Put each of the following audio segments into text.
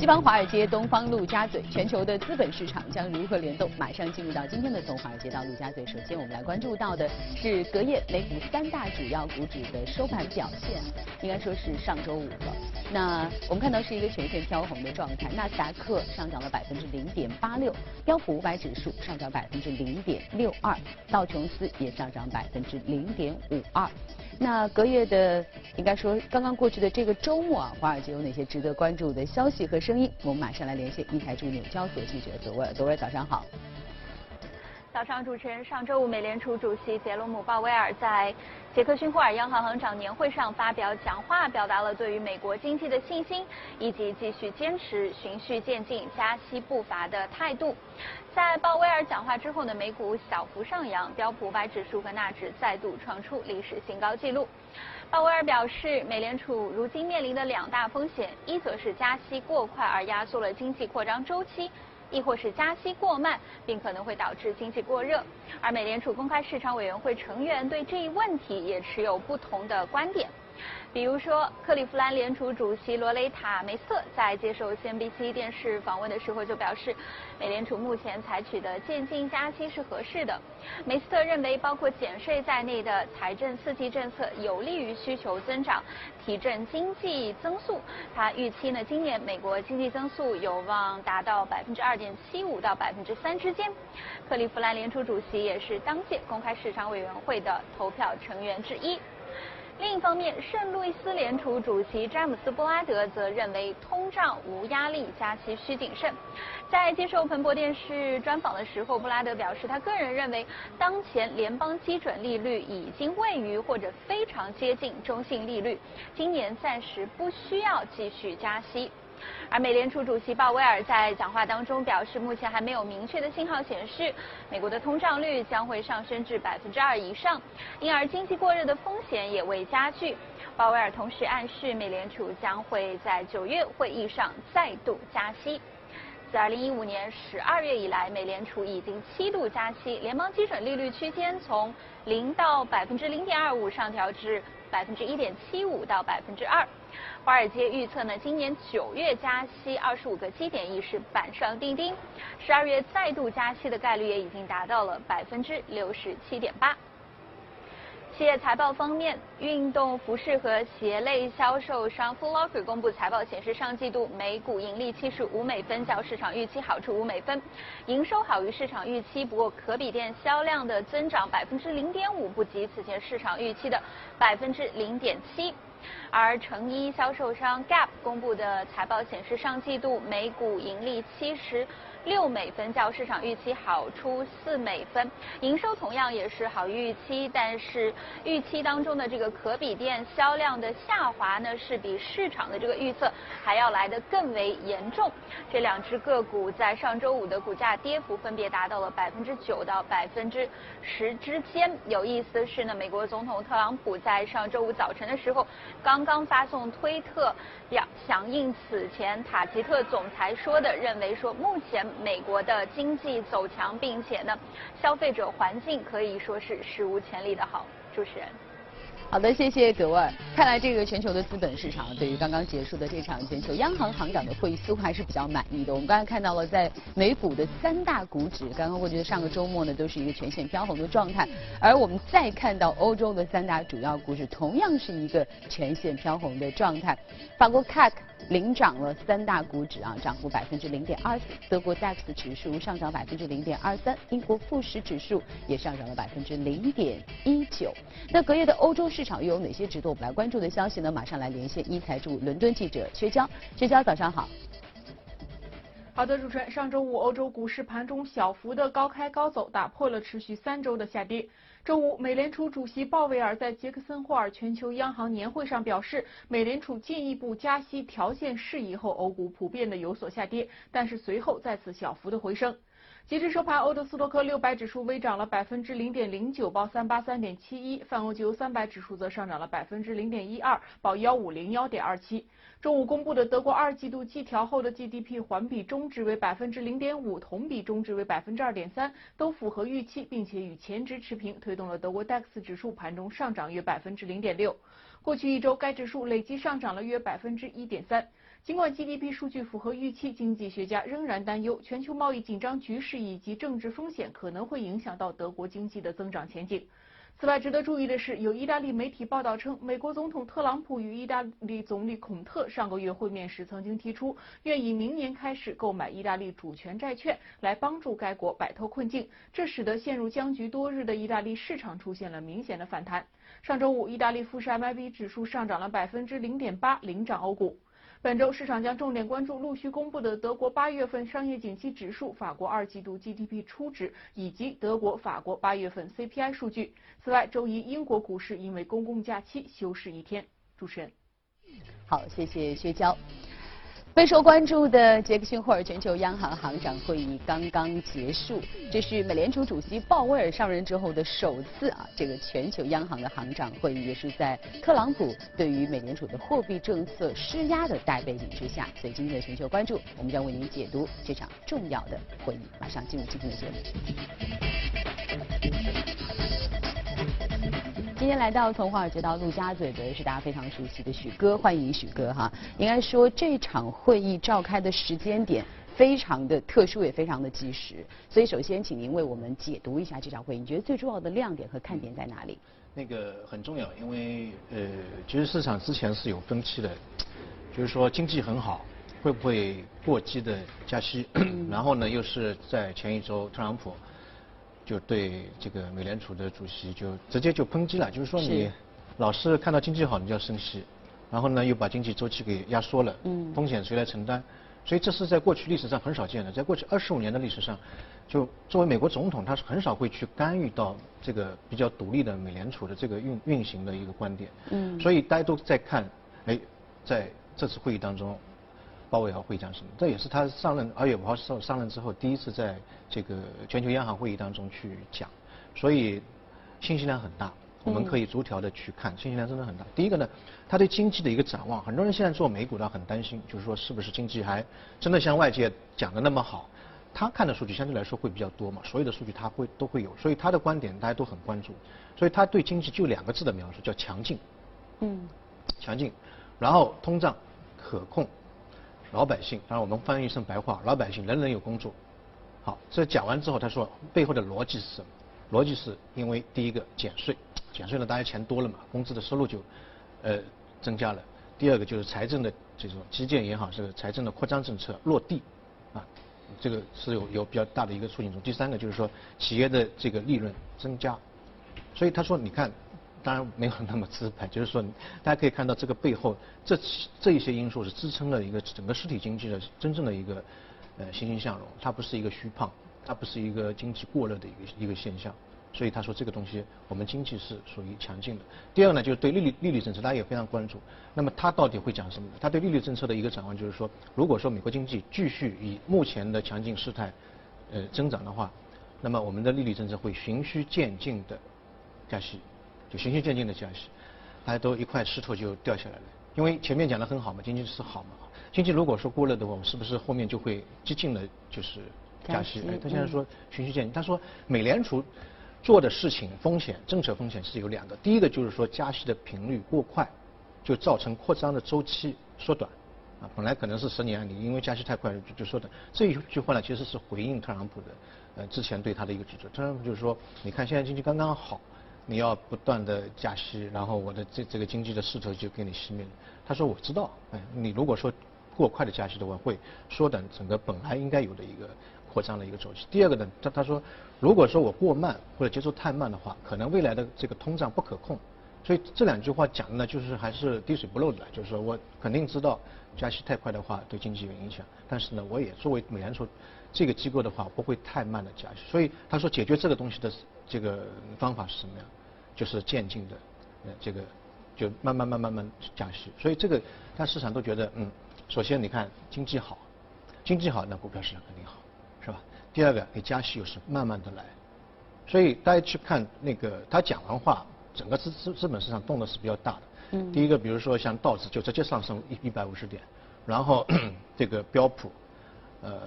西方华尔街、东方陆家嘴，全球的资本市场将如何联动？马上进入到今天的从华尔街到陆家嘴。首先，我们来关注到的是隔夜美股三大主要股指的收盘表现，应该说是上周五了。那我们看到是一个全线飘红的状态，纳斯达克上涨了百分之零点八六，标普五百指数上涨百分之零点六二，道琼斯也上涨百分之零点五二。那隔夜的，应该说刚刚过去的这个周末啊，华尔街有哪些值得关注的消息和声音？我们马上来连线一台驻纽交所记者德威尔，德威尔早上好。早上，主持人，上周五，美联储主席杰罗姆·鲍威尔在杰克逊霍尔央行行长年会上发表讲话，表达了对于美国经济的信心，以及继续坚持循序渐进加息步伐的态度。在鲍威尔讲话之后呢，美股小幅上扬，标普五百指数和纳指再度创出历史新高纪录。鲍威尔表示，美联储如今面临的两大风险，一则是加息过快而压缩了经济扩张周期。亦或是加息过慢，并可能会导致经济过热，而美联储公开市场委员会成员对这一问题也持有不同的观点。比如说，克利夫兰联储主席罗雷塔梅斯特在接受 CNBC 电视访问的时候就表示，美联储目前采取的渐进加息是合适的。梅斯特认为，包括减税在内的财政刺激政策有利于需求增长，提振经济增速。他预期呢，今年美国经济增速有望达到百分之二点七五到百分之三之间。克利夫兰联储主席也是当届公开市场委员会的投票成员之一。另一方面，圣路易斯联储主席詹姆斯·布拉德则认为通胀无压力，加息需谨慎。在接受彭博电视专访的时候，布拉德表示，他个人认为当前联邦基准利率已经位于或者非常接近中性利率，今年暂时不需要继续加息。而美联储主席鲍威尔在讲话当中表示，目前还没有明确的信号显示美国的通胀率将会上升至百分之二以上，因而经济过热的风险也未加剧。鲍威尔同时暗示，美联储将会在九月会议上再度加息。自二零一五年十二月以来，美联储已经七度加息，联邦基准利率区间从零到百分之零点二五上调至百分之一点七五到百分之二。华尔街预测呢，今年九月加息二十五个基点已是板上钉钉，十二月再度加息的概率也已经达到了百分之六十七点八。企业财报方面，运动服饰和鞋类销售商 f o o l o c k e r 公布财报显示，上季度每股盈利七十五美分，较市场预期好出五美分，营收好于市场预期。不过，可比店销量的增长百分之零点五不及此前市场预期的百分之零点七。而成衣销售商 Gap 公布的财报显示，上季度每股盈利七十六美分，较市场预期好出四美分，营收同样也是好于预期，但是预期当中的这个可比店销量的下滑呢，是比市场的这个预测还要来得更为严重。这两只个股在上周五的股价跌幅分别达到了百分之九到百分之十之间。有意思的是呢，美国总统特朗普在上周五早晨的时候。刚刚发送推特表响应此前塔吉特总裁说的，认为说目前美国的经济走强，并且呢消费者环境可以说是史无前例的好。主持人。好的，谢谢德万。看来这个全球的资本市场对于刚刚结束的这场全球央行行长的会议似乎还是比较满意的。我们刚才看到了，在美股的三大股指，刚刚过去的上个周末呢，都是一个全线飘红的状态。而我们再看到欧洲的三大主要股指，同样是一个全线飘红的状态。法国 CAC。领涨了三大股指啊，涨幅百分之零点二四。德国 DAX 指数上涨百分之零点二三，英国富时指数也上涨了百分之零点一九。那隔夜的欧洲市场又有哪些值得我们来关注的消息呢？马上来连线一财驻伦敦记者薛娇，薛娇早上好。好的，主持人，上周五欧洲股市盘中小幅的高开高走，打破了持续三周的下跌。周五，美联储主席鲍威尔在杰克森霍尔全球央行年会上表示，美联储进一步加息条件适宜后，欧股普遍的有所下跌，但是随后再次小幅的回升。截至收盘，欧德斯托克六百指数微涨了百分之零点零九，报三八三点七一；泛欧九三百指数则上涨了百分之零点一二，报幺五零幺点二七。中午公布的德国二季度季调后的 GDP 环比中值为百分之零点五，同比中值为百分之二点三，都符合预期，并且与前值持平，推动了德国 DAX 指数盘中上涨约百分之零点六。过去一周，该指数累计上涨了约百分之一点三。尽管 GDP 数据符合预期，经济学家仍然担忧全球贸易紧张局势以及政治风险可能会影响到德国经济的增长前景。此外，值得注意的是，有意大利媒体报道称，美国总统特朗普与意大利总理孔特上个月会面时，曾经提出愿以明年开始购买意大利主权债券，来帮助该国摆脱困境。这使得陷入僵局多日的意大利市场出现了明显的反弹。上周五，意大利富时 MIB 指数上涨了百分之零点八，领涨欧股。本周市场将重点关注陆续公布的德国八月份商业景气指数、法国二季度 GDP 初值以及德国、法国八月份 CPI 数据。此外，周一英国股市因为公共假期休市一天。主持人，好，谢谢薛娇。备受关注的杰克逊霍尔全球央行行长会议刚刚结束，这是美联储主席鲍威尔上任之后的首次啊，这个全球央行的行长会议也是在特朗普对于美联储的货币政策施压的大背景之下。所以今天的全球关注，我们将为您解读这场重要的会议。马上进入今天的节目。今天来到从华尔街到陆家嘴的是大家非常熟悉的许哥，欢迎许哥哈。应该说这场会议召开的时间点非常的特殊，也非常的及时。所以首先请您为我们解读一下这场会议，你觉得最重要的亮点和看点在哪里？那个很重要，因为呃，其实市场之前是有分歧的，就是说经济很好，会不会过激的加息？然后呢，又是在前一周特朗普。就对这个美联储的主席就直接就抨击了，就是说你老是看到经济好你就要升息，然后呢又把经济周期给压缩了，嗯风险谁来承担？所以这是在过去历史上很少见的，在过去二十五年的历史上，就作为美国总统他是很少会去干预到这个比较独立的美联储的这个运运行的一个观点。嗯，所以大家都在看，哎，在这次会议当中。鲍威尔会讲什么？这也是他上任二月五号上上任之后第一次在这个全球央行会议当中去讲，所以信息量很大。我们可以逐条的去看，信息量真的很大。第一个呢，他对经济的一个展望，很多人现在做美股的很担心，就是说是不是经济还真的像外界讲的那么好？他看的数据相对来说会比较多嘛，所有的数据他会都会有，所以他的观点大家都很关注。所以他对经济就两个字的描述叫强劲。嗯。强劲，然后通胀可控。老百姓，当然我们翻译成白话，老百姓人人有工作。好，这讲完之后，他说背后的逻辑是什么？逻辑是因为第一个减税，减税了大家钱多了嘛，工资的收入就呃增加了。第二个就是财政的这种基建也好，是财政的扩张政策落地啊，这个是有有比较大的一个促进作用。第三个就是说企业的这个利润增加，所以他说你看。当然没有那么资本，就是说，大家可以看到这个背后，这这一些因素是支撑了一个整个实体经济的真正的一个呃欣欣向荣，它不是一个虚胖，它不是一个经济过热的一个一个现象，所以他说这个东西我们经济是属于强劲的。第二呢，就是对利率利率政策，大家也非常关注。那么他到底会讲什么呢？他对利率政策的一个展望就是说，如果说美国经济继续以目前的强劲势态呃增长的话，那么我们的利率政策会循序渐进的加息。就循序渐进的加息，大家都一块石头就掉下来了。因为前面讲的很好嘛，经济是好嘛，经济如果说过热的话，我们是不是后面就会激进的，就是加息？哎，他现在说循序渐进。他说美联储做的事情风险，政策风险是有两个，第一个就是说加息的频率过快，就造成扩张的周期缩短。啊，本来可能是十年你，因为加息太快就就缩短。这一句话呢，其实是回应特朗普的，呃，之前对他的一个指责。特朗普就是说，你看现在经济刚刚好。你要不断的加息，然后我的这这个经济的势头就给你熄灭了。他说我知道，哎，你如果说过快的加息的话，会缩短整个本来应该有的一个扩张的一个周期。第二个呢，他他说，如果说我过慢或者节奏太慢的话，可能未来的这个通胀不可控。所以这两句话讲的呢，就是还是滴水不漏的，就是说我肯定知道加息太快的话对经济有影响，但是呢，我也作为美联储这个机构的话，不会太慢的加息。所以他说解决这个东西的这个方法是什么样？就是渐进的，呃，这个就慢慢慢慢慢降息，所以这个，但市场都觉得，嗯，首先你看经济好，经济好那股票市场肯定好，是吧？第二个你加息又是慢慢的来，所以大家去看那个他讲完话，整个资资资本市场动的是比较大的。嗯。第一个，比如说像道指就直接上升一一百五十点，然后 这个标普，呃，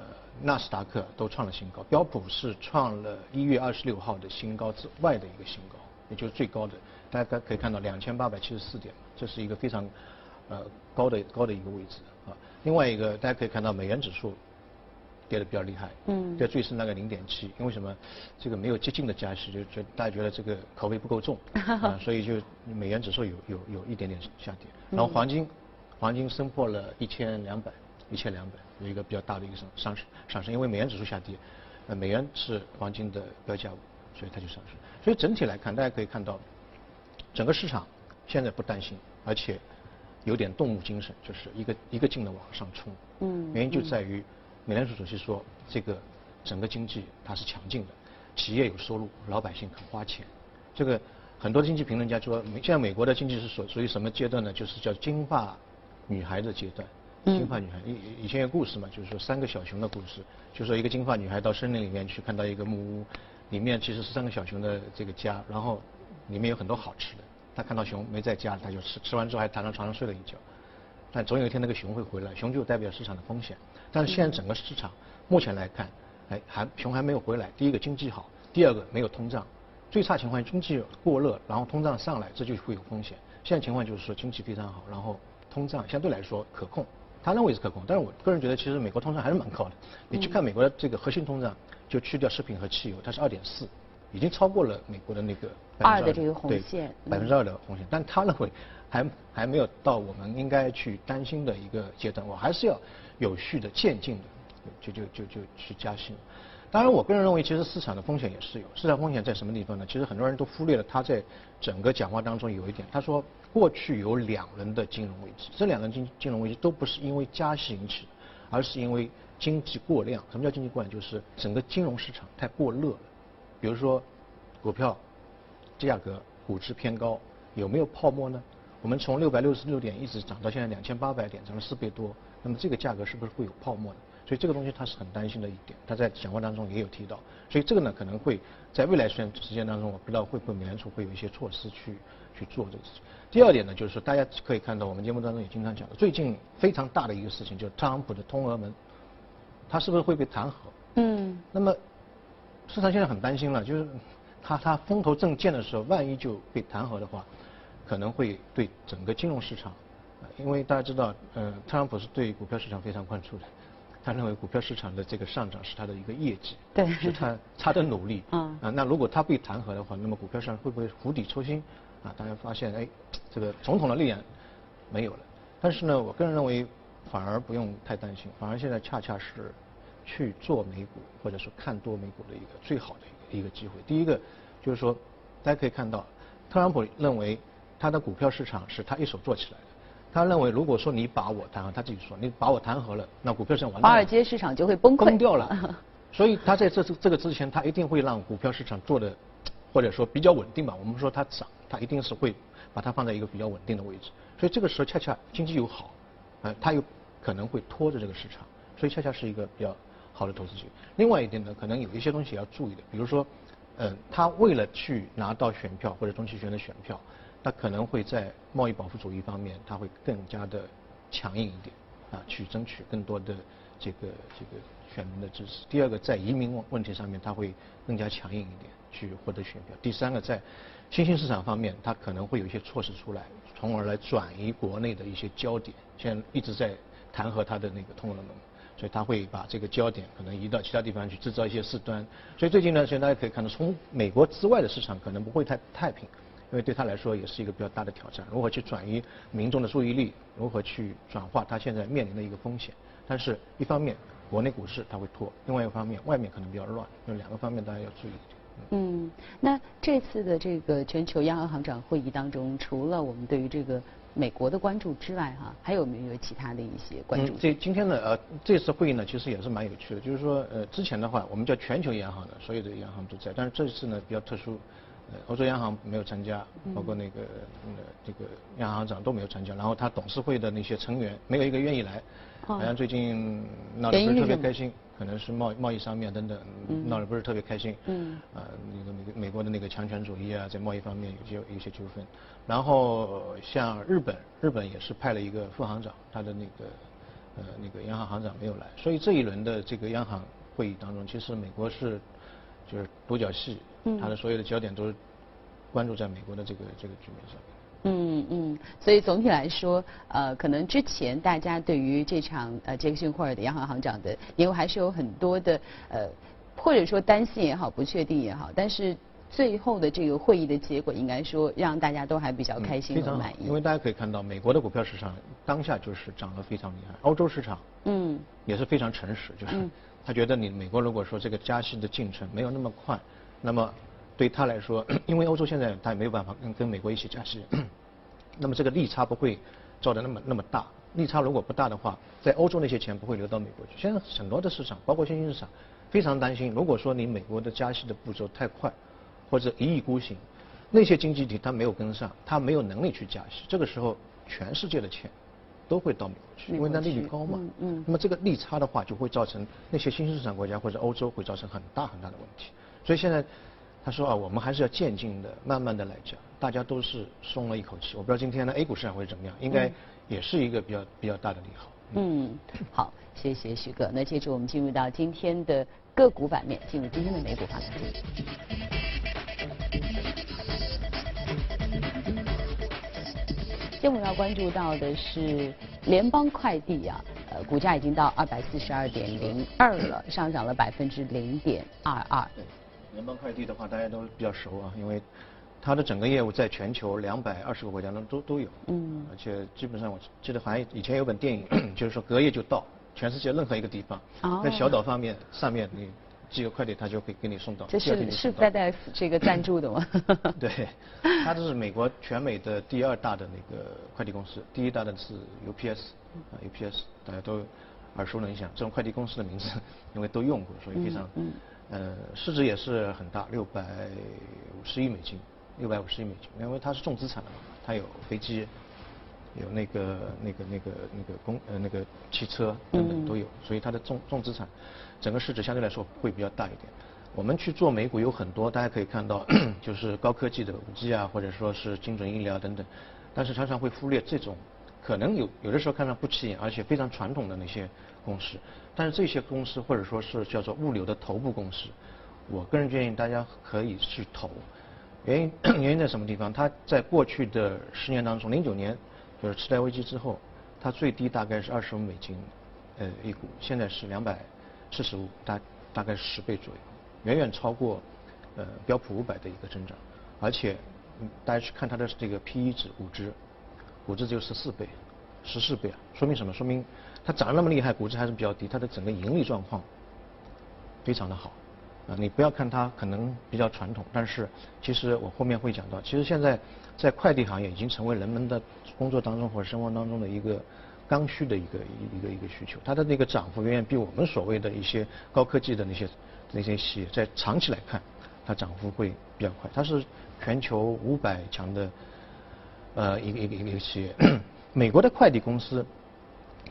纳斯达克都创了新高，标普是创了一月二十六号的新高之外的一个新高。也就是最高的，大家可以看到两千八百七十四点，这是一个非常呃高的高的一个位置啊。另外一个大家可以看到美元指数跌的比较厉害，嗯，跌最深那个零点七，因为什么？这个没有激进的加息，就就大家觉得这个口味不够重 啊，所以就美元指数有有有一点点下跌。然后黄金，黄金升破了一千两百，一千两百有一个比较大的一个上上升上升，因为美元指数下跌，呃，美元是黄金的标价物，所以它就上升。所以整体来看，大家可以看到，整个市场现在不担心，而且有点动物精神，就是一个一个劲的往上冲。嗯。原因就在于。美联储主席说，这个整个经济它是强劲的，企业有收入，老百姓肯花钱。这个很多经济评论家说，现在美国的经济是属属于什么阶段呢？就是叫金发女孩的阶段。金发女孩，以以前有故事嘛，就是说三个小熊的故事，就说一个金发女孩到森林里面去，看到一个木屋，里面其实是三个小熊的这个家，然后里面有很多好吃的。他看到熊没在家，他就吃，吃完之后还躺在床上睡了一觉。但总有一天那个熊会回来，熊就代表市场的风险。但是现在整个市场目前来看，哎，还熊还没有回来。第一个经济好，第二个没有通胀。最差情况经济过热，然后通胀上来，这就会有风险。现在情况就是说经济非常好，然后通胀相对来说可控。他认为是可控，但是我个人觉得其实美国通胀还是蛮高的。你去看美国的这个核心通胀，就去掉食品和汽油，它是二点四。已经超过了美国的那个二的这个红线，百分之二的红线，但他认为还还没有到我们应该去担心的一个阶段，我还是要有序的渐进的，就就就就去加息。当然，我个人认为，其实市场的风险也是有，市场风险在什么地方呢？其实很多人都忽略了他在整个讲话当中有一点，他说过去有两轮的金融危机，这两轮金金融危机都不是因为加息引起的，而是因为经济过量。什么叫经济过量？就是整个金融市场太过热了。比如说，股票价格估值偏高，有没有泡沫呢？我们从六百六十六点一直涨到现在两千八百点，涨了四倍多。那么这个价格是不是会有泡沫呢？所以这个东西他是很担心的一点，他在讲话当中也有提到。所以这个呢，可能会在未来时间时间当中，我不知道会不会美联储会有一些措施去去做这个事情。第二点呢，就是说大家可以看到，我们节目当中也经常讲的，最近非常大的一个事情，就是特朗普的通俄门，他是不是会被弹劾？嗯。那么。市场现在很担心了，就是他他风头正健的时候，万一就被弹劾的话，可能会对整个金融市场，因为大家知道，呃，特朗普是对股票市场非常关注的，他认为股票市场的这个上涨是他的一个业绩，对，是他他的努力，嗯，啊，那如果他被弹劾的话，那么股票市场会不会釜底抽薪？啊，大家发现，哎，这个总统的力量没有了，但是呢，我个人认为反而不用太担心，反而现在恰恰是。去做美股或者说看多美股的一个最好的一个机会。第一个就是说，大家可以看到，特朗普认为他的股票市场是他一手做起来的。他认为如果说你把我弹劾，他自己说你把我弹劾了，那股票市场华尔街市场就会崩溃崩掉了。所以他在这这个之前，他一定会让股票市场做的或者说比较稳定吧。我们说它涨，它一定是会把它放在一个比较稳定的位置。所以这个时候恰恰经济又好，呃，它有可能会拖着这个市场，所以恰恰是一个比较。好的投资机会。另外一点呢，可能有一些东西要注意的，比如说，嗯，他为了去拿到选票或者中期选的选票，他可能会在贸易保护主义方面，他会更加的强硬一点，啊，去争取更多的这个这个选民的支持。第二个，在移民问问题上面，他会更加强硬一点，去获得选票。第三个，在新兴市场方面，他可能会有一些措施出来，从而来转移国内的一些焦点。现在一直在弹劾他的那个通俄门。所以他会把这个焦点可能移到其他地方去，制造一些事端。所以最近呢，现在大家可以看到，从美国之外的市场可能不会太太平，因为对他来说也是一个比较大的挑战。如何去转移民众的注意力？如何去转化他现在面临的一个风险？但是一方面，国内股市它会拖；另外一方面，外面可能比较乱。有两个方面大家要注意。嗯，那这次的这个全球央行行长会议当中，除了我们对于这个。美国的关注之外，哈，还有没有其他的一些关注？这今天呢，呃，这次会议呢，其实也是蛮有趣的。就是说，呃，之前的话，我们叫全球央行的，所有的央行都在，但是这次呢比较特殊，欧洲央行没有参加，包括那个呃这个央行行长都没有参加，然后他董事会的那些成员没有一个愿意来，好像最近闹得不是特别开心。可能是贸贸易上面等等闹得不是特别开心，嗯，啊那个美美国的那个强权主义啊，在贸易方面有些有些纠纷，然后像日本，日本也是派了一个副行长，他的那个呃那个央行行长没有来，所以这一轮的这个央行会议当中，其实美国是就是独角戏，它的所有的焦点都是关注在美国的这个这个局面上。嗯嗯，所以总体来说，呃，可能之前大家对于这场呃杰克逊霍尔的央行行长的年会还是有很多的呃，或者说担心也好，不确定也好，但是最后的这个会议的结果，应该说让大家都还比较开心和满意。因为大家可以看到，美国的股票市场当下就是涨得非常厉害，欧洲市场嗯也是非常诚实，就是他觉得你美国如果说这个加息的进程没有那么快，那么。对他来说，因为欧洲现在他也没有办法跟跟美国一起加息，那么这个利差不会造的那么那么大。利差如果不大的话，在欧洲那些钱不会流到美国去。现在很多的市场，包括新兴市场，非常担心，如果说你美国的加息的步骤太快，或者一意孤行，那些经济体它没有跟上，它没有能力去加息，这个时候全世界的钱都会到美国去，因为它利率高嘛。嗯。那么这个利差的话，就会造成那些新兴市场国家或者欧洲会造成很大很大的问题。所以现在。他说啊，我们还是要渐进的、慢慢的来讲，大家都是松了一口气。我不知道今天的 A 股市场会怎么样，应该也是一个比较比较大的利好。嗯，好，谢谢徐哥。那接着我们进入到今天的个股版面，进入今天的美股盘。今天我们要关注到的是联邦快递啊，呃，股价已经到二百四十二点零二了，上涨了百分之零点二二。联邦快递的话，大家都比较熟啊，因为它的整个业务在全球两百二十个国家中都都有。嗯。而且基本上，我记得好像以前有本电影，就是说隔夜就到全世界任何一个地方，在小岛方面上面你寄个快递，他就会给你送到。这是是戴戴这个赞助的吗？对，它这是美国全美的第二大的那个快递公司，第一大的是 UPS，啊 UPS 大家都耳熟能详，这种快递公司的名字 因为都用过，所以非常。呃，市值也是很大，六百五十亿美金，六百五十亿美金，因为它是重资产的嘛，它有飞机，有那个那个那个那个公呃那个汽车等等都有，所以它的重重资产，整个市值相对来说会比较大一点。我们去做美股有很多，大家可以看到，就是高科技的五 G 啊，或者说是精准医疗等等，但是常常会忽略这种可能有有的时候看上不起眼，而且非常传统的那些公司。但是这些公司或者说是叫做物流的头部公司，我个人建议大家可以去投。原因原因在什么地方？它在过去的十年当中，零九年就是次贷危机之后，它最低大概是二十五美金呃一股，现在是两百四十五，大大概十倍左右，远远超过呃标普五百的一个增长。而且大家去看它的这个 P E 值，估值，估值只有十四倍，十四倍啊，说明什么？说明它涨得那么厉害，估值还是比较低，它的整个盈利状况非常的好啊！你不要看它可能比较传统，但是其实我后面会讲到，其实现在在快递行业已经成为人们的工作当中或者生活当中的一个刚需的一个一个一个需求。它的那个涨幅远远比我们所谓的一些高科技的那些那些企业在长期来看，它涨幅会比较快。它是全球五百强的呃一个一个一个一个企业，美国的快递公司。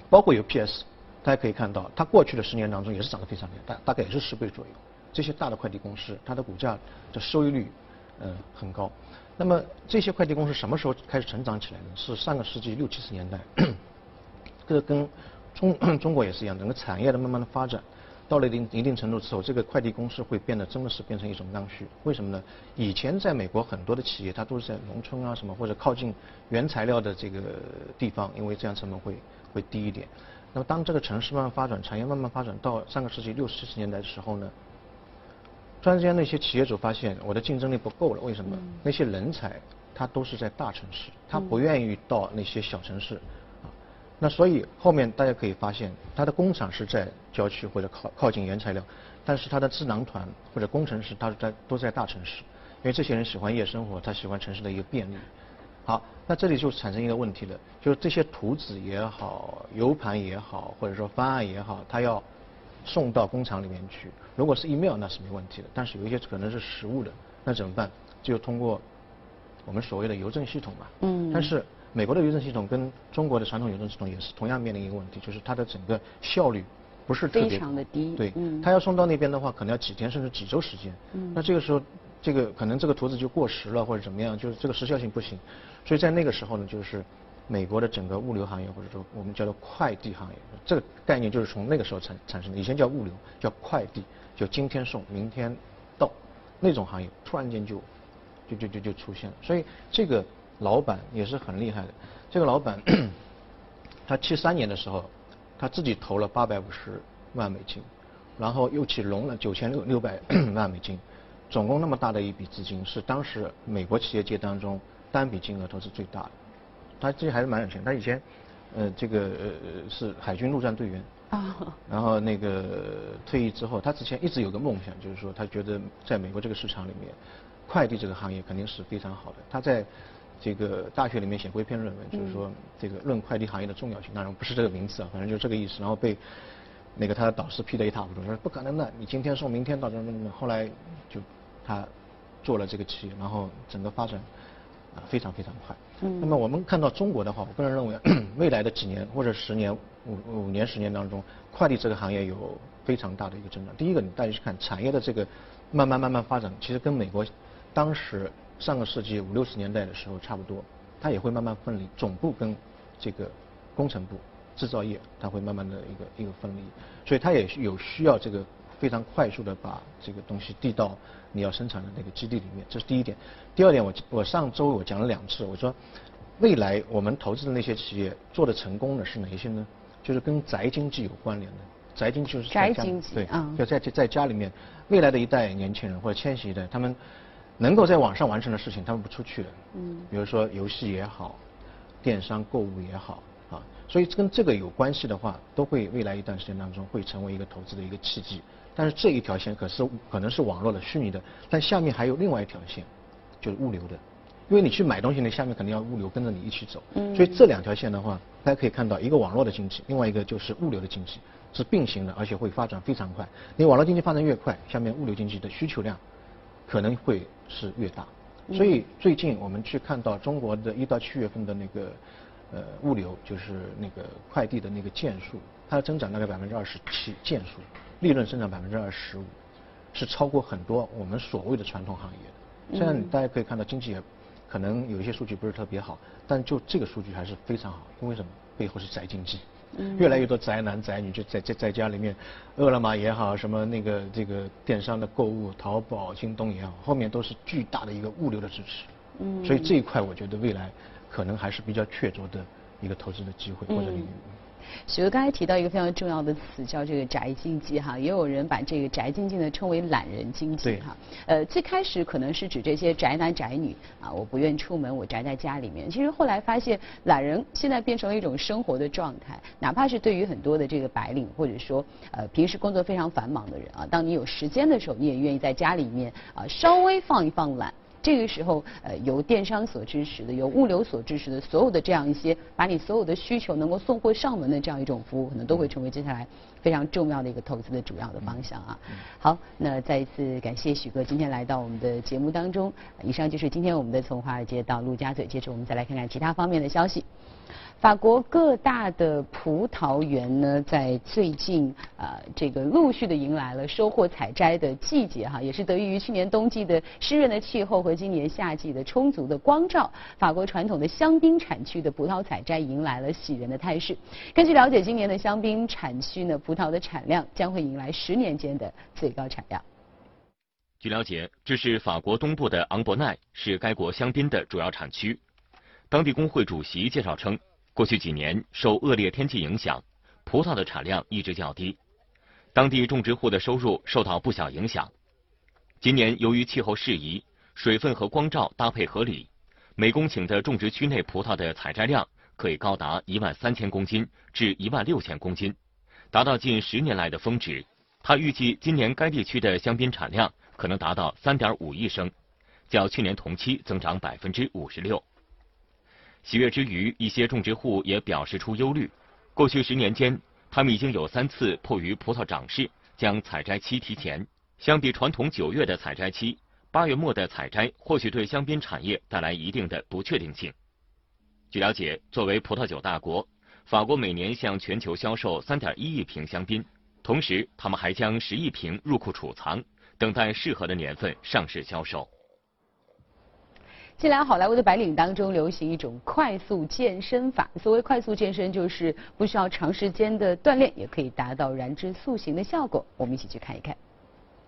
包括有 PS，大家可以看到，它过去的十年当中也是涨得非常厉害，大大概也是十倍左右。这些大的快递公司，它的股价的收益率，呃，很高。那么这些快递公司什么时候开始成长起来呢？是上个世纪六七十年代，这个跟中中国也是一样，整个产业的慢慢的发展，到了一定一定程度之后，这个快递公司会变得真的是变成一种刚需。为什么呢？以前在美国很多的企业，它都是在农村啊什么或者靠近原材料的这个地方，因为这样成本会。会低一点。那么当这个城市慢慢发展，产业慢慢发展到上个世纪六七十年代的时候呢，突然之间那些企业主发现我的竞争力不够了。为什么？那些人才他都是在大城市，他不愿意到那些小城市啊。那所以后面大家可以发现，他的工厂是在郊区或者靠靠近原材料，但是他的智囊团或者工程师他是在都在大城市，因为这些人喜欢夜生活，他喜欢城市的一个便利。好，那这里就产生一个问题了，就是这些图纸也好，U 盘也好，或者说方案也好，它要送到工厂里面去。如果是 email 那是没问题的，但是有一些可能是实物的，那怎么办？就通过我们所谓的邮政系统嘛。嗯。但是美国的邮政系统跟中国的传统邮政系统也是同样面临一个问题，就是它的整个效率不是特别非常的低。对。它要送到那边的话，可能要几天甚至几周时间。嗯。那这个时候。这个可能这个图纸就过时了或者怎么样，就是这个时效性不行，所以在那个时候呢，就是美国的整个物流行业或者说我们叫做快递行业，这个概念就是从那个时候产产生的。以前叫物流，叫快递，就今天送明天到那种行业，突然间就就就就就出现了。所以这个老板也是很厉害的。这个老板，他七三年的时候，他自己投了八百五十万美金，然后又去融了九千六六百 万美金，总共那么大的一笔资金，是当时美国企业界当中单笔金额都是最大的。他自己还是蛮有钱，他以前，呃，这个呃是海军陆战队员。啊。然后那个退役之后，他之前一直有个梦想，就是说他觉得在美国这个市场里面，快递这个行业肯定是非常好的。他在这个大学里面写过一篇论文，就是说这个论快递行业的重要性，当然不是这个名字 啊，反正就是这个意思。然后被那个他的导师批得一塌糊涂，说不可能的，你今天送明天到这么后来就他做了这个企业，然后整个发展啊非常非常快。那么我们看到中国的话，我个人认为未来的几年或者十年。五五年十年当中，快递这个行业有非常大的一个增长。第一个，你大家去看产业的这个慢慢慢慢发展，其实跟美国当时上个世纪五六十年代的时候差不多，它也会慢慢分离，总部跟这个工程部、制造业，它会慢慢的一个一个分离，所以它也有需要这个非常快速的把这个东西递到你要生产的那个基地里面，这是第一点。第二点，我我上周我讲了两次，我说未来我们投资的那些企业做的成功的是哪一些呢？就是跟宅经济有关联的，宅经济就是宅经济，对，就在在家里面，未来的一代年轻人或者千禧一代，他们能够在网上完成的事情，他们不出去的，嗯，比如说游戏也好，电商购物也好，啊，所以跟这个有关系的话，都会未来一段时间当中会成为一个投资的一个契机。但是这一条线可是可能是网络的虚拟的，但下面还有另外一条线，就是物流的。因为你去买东西，你下面肯定要物流跟着你一起走，所以这两条线的话，大家可以看到一个网络的经济，另外一个就是物流的经济是并行的，而且会发展非常快。你网络经济发展越快，下面物流经济的需求量可能会是越大。所以最近我们去看到中国的一到七月份的那个呃物流，就是那个快递的那个件数，它的增长大概百分之二十七，件数利润增长百分之二十五，是超过很多我们所谓的传统行业的。虽然大家可以看到经济也。可能有一些数据不是特别好，但就这个数据还是非常好。因为什么？背后是宅经济，越来越多宅男宅女就在在在家里面，饿了么也好，什么那个这个电商的购物，淘宝、京东也好，后面都是巨大的一个物流的支持。嗯。所以这一块，我觉得未来可能还是比较确凿的一个投资的机会或者领域。许哥刚才提到一个非常重要的词，叫这个宅经济哈，也有人把这个宅经济呢称为懒人经济哈。呃，最开始可能是指这些宅男宅女啊，我不愿出门，我宅在家里面。其实后来发现，懒人现在变成了一种生活的状态，哪怕是对于很多的这个白领，或者说呃平时工作非常繁忙的人啊，当你有时间的时候，你也愿意在家里面啊稍微放一放懒。这个时候，呃，由电商所支持的，由物流所支持的，所有的这样一些，把你所有的需求能够送货上门的这样一种服务，可能都会成为接下来非常重要的一个投资的主要的方向啊。好，那再一次感谢许哥今天来到我们的节目当中。以上就是今天我们的从华尔街到陆家嘴，接着我们再来看看其他方面的消息。法国各大的葡萄园呢，在最近啊，这个陆续的迎来了收获采摘的季节哈，也是得益于去年冬季的湿润的气候和今年夏季的充足的光照，法国传统的香槟产区的葡萄采摘迎来了喜人的态势。根据了解，今年的香槟产区呢，葡萄的产量将会迎来十年间的最高产量。据了解，这是法国东部的昂博奈，是该国香槟的主要产区。当地工会主席介绍称。过去几年受恶劣天气影响，葡萄的产量一直较低，当地种植户的收入受到不小影响。今年由于气候适宜，水分和光照搭配合理，每公顷的种植区内葡萄的采摘量可以高达一万三千公斤至一万六千公斤，达到近十年来的峰值。他预计今年该地区的香槟产量可能达到三点五亿升，较去年同期增长百分之五十六。喜悦之余，一些种植户也表示出忧虑。过去十年间，他们已经有三次迫于葡萄长势，将采摘期提前。相比传统九月的采摘期，八月末的采摘或许对香槟产业带来一定的不确定性。据了解，作为葡萄酒大国，法国每年向全球销售三点一亿瓶香槟，同时他们还将十亿瓶入库储藏，等待适合的年份上市销售。近来好莱坞的白领当中流行一种快速健身法。所谓快速健身，就是不需要长时间的锻炼，也可以达到燃脂塑形的效果。我们一起去看一看。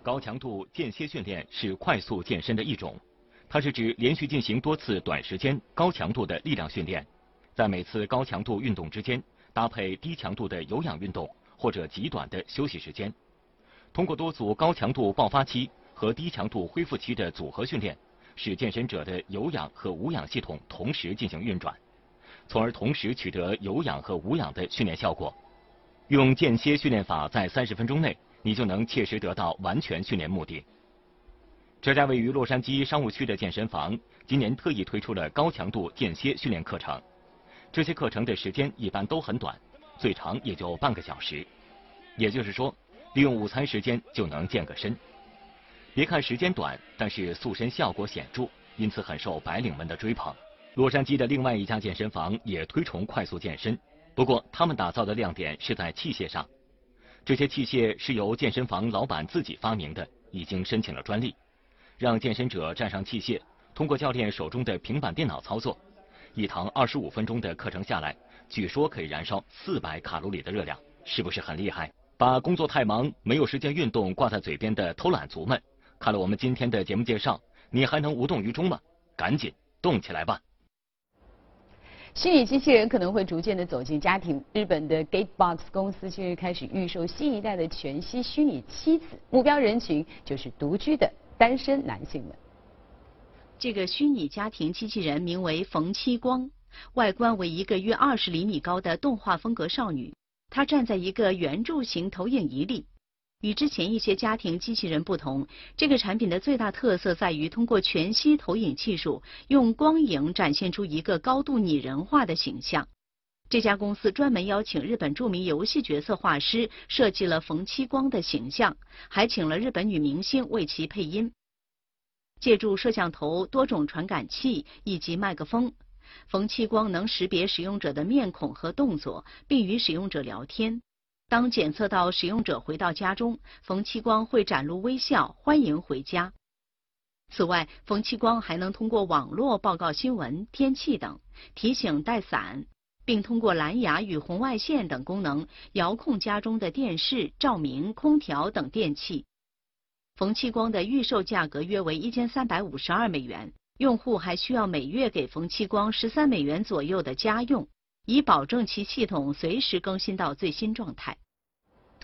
高强度间歇训练是快速健身的一种，它是指连续进行多次短时间高强度的力量训练，在每次高强度运动之间搭配低强度的有氧运动或者极短的休息时间，通过多组高强度爆发期和低强度恢复期的组合训练，使健身者的有氧和无氧系统同时进行运转，从而同时取得有氧和无氧的训练效果。用间歇训练法，在三十分钟内，你就能切实得到完全训练目的。这家位于洛杉矶商务区的健身房，今年特意推出了高强度间歇训练课程。这些课程的时间一般都很短，最长也就半个小时。也就是说，利用午餐时间就能健个身。别看时间短，但是塑身效果显著，因此很受白领们的追捧。洛杉矶的另外一家健身房也推崇快速健身。不过，他们打造的亮点是在器械上，这些器械是由健身房老板自己发明的，已经申请了专利，让健身者站上器械，通过教练手中的平板电脑操作，一堂二十五分钟的课程下来，据说可以燃烧四百卡路里的热量，是不是很厉害？把工作太忙没有时间运动挂在嘴边的偷懒族们，看了我们今天的节目介绍，你还能无动于衷吗？赶紧动起来吧！虚拟机器人可能会逐渐的走进家庭。日本的 Gatebox 公司近日开始预售新一代的全息虚拟妻子，目标人群就是独居的单身男性们。这个虚拟家庭机器人名为冯七光，外观为一个约二十厘米高的动画风格少女，她站在一个圆柱形投影仪里。与之前一些家庭机器人不同，这个产品的最大特色在于通过全息投影技术，用光影展现出一个高度拟人化的形象。这家公司专门邀请日本著名游戏角色画师设计了冯七光的形象，还请了日本女明星为其配音。借助摄像头、多种传感器以及麦克风，冯七光能识别使用者的面孔和动作，并与使用者聊天。当检测到使用者回到家中，冯七光会展露微笑，欢迎回家。此外，冯七光还能通过网络报告新闻、天气等，提醒带伞，并通过蓝牙与红外线等功能遥控家中的电视、照明、空调等电器。冯七光的预售价格约为一千三百五十二美元，用户还需要每月给冯七光十三美元左右的家用。以保证其系统随时更新到最新状态。